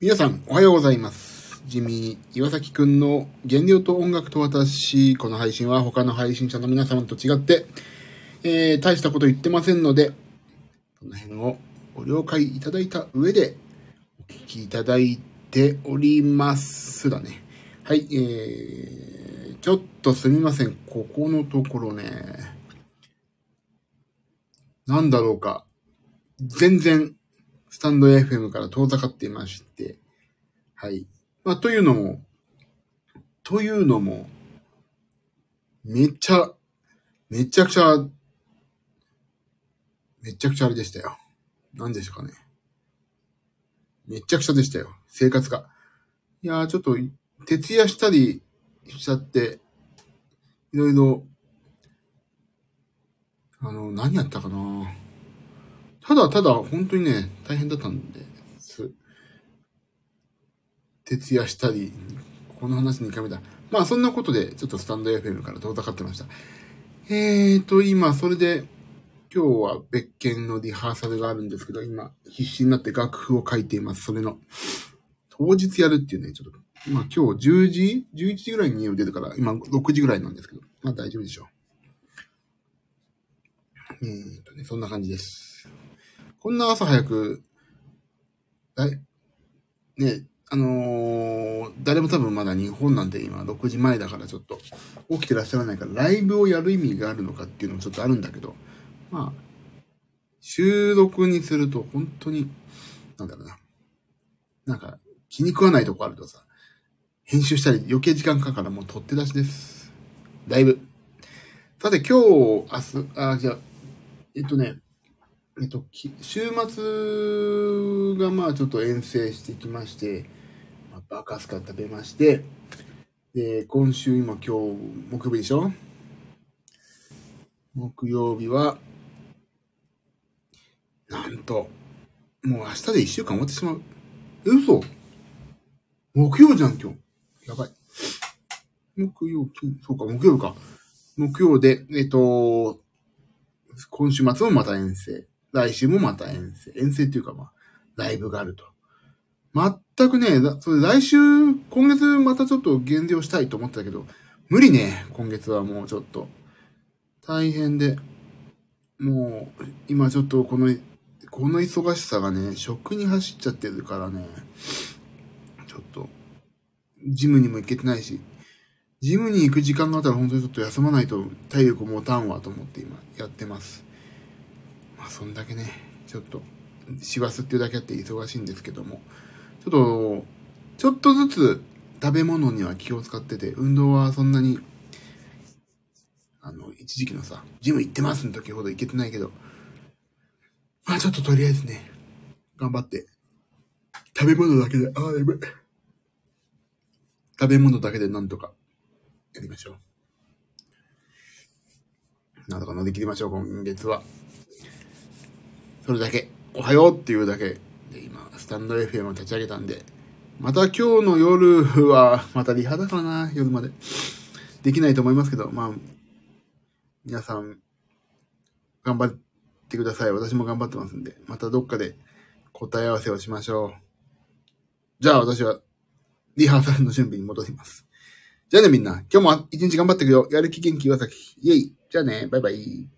皆さん、おはようございます。ジミー、岩崎くんの原料と音楽と私、この配信は他の配信者の皆様と違って、えー、大したこと言ってませんので、この辺をご了解いただいた上で、お聞きいただいておりますだね。はい、えー、ちょっとすみません。ここのところね、なんだろうか。全然、スタンド FM から遠ざかっていまして、はい。まあ、というのも、というのも、めっちゃ、めちゃくちゃ、めちゃくちゃあれでしたよ。何でしたかね。めちゃくちゃでしたよ。生活が。いやー、ちょっと、徹夜したりしちゃって、いろいろ、あの、何やったかなただただ、本当にね、大変だったんです。徹夜したり、この話2回目だ。まあ、そんなことで、ちょっとスタンド FM から遠ざかってました。えーと、今、それで、今日は別件のリハーサルがあるんですけど、今、必死になって楽譜を書いています。それの、当日やるっていうね、ちょっと、まあ今日10時 ?11 時ぐらいに家を出るから、今6時ぐらいなんですけど、まあ大丈夫でしょう。えーとね、そんな感じです。こんな朝早く、ね、あのー誰も多分まだ日本なんて今6時前だからちょっと起きてらっしゃらないからライブをやる意味があるのかっていうのもちょっとあるんだけど、まあ、収録にすると本当に、なんだろうな。なんか気に食わないとこあるとさ、編集したり余計時間かかるからもう取って出しです。だいぶ。さて今日、明日、あ、じゃあ、えっとね、えっと、き週末がまあちょっと遠征してきまして、まあ、バカスカ食べまして、で、今週今今日木曜日でしょ？木曜日は、なんと、もう明日で一週間終わってしまう。え、嘘木曜じゃん今日。やばい。木曜、金そうか、木曜か。木曜で、えっと、今週末もまた遠征。来週もまた遠征。遠征っていうかまあ、ライブがあると。全くね、だそれ来週、今月またちょっと減量したいと思ってたけど、無理ね、今月はもうちょっと。大変で。もう、今ちょっとこの、この忙しさがね、食に走っちゃってるからね、ちょっと、ジムにも行けてないし、ジムに行く時間があったら本当にちょっと休まないと体力持たんわと思って今やってます。まあそんだけね、ちょっと、師走っていうだけあって忙しいんですけども、ちょっと、ちょっとずつ食べ物には気を使ってて、運動はそんなに、あの、一時期のさ、ジム行ってますの時ほど行けてないけど、まあちょっととりあえずね、頑張って、食べ物だけで、ああ、やばい。食べ物だけでなんとかやりましょう。なんとか乗り切りましょう、今月は。それだけ、おはようっていうだけで今、スタンド FM を立ち上げたんで、また今日の夜は、またリハだからな、夜まで。できないと思いますけど、まあ、皆さん、頑張ってください。私も頑張ってますんで、またどっかで答え合わせをしましょう。じゃあ私は、リハーサルの準備に戻ります。じゃあねみんな、今日も一日頑張っていくよ。やる気元気岩崎。イェイ。じゃあね、バイバイ。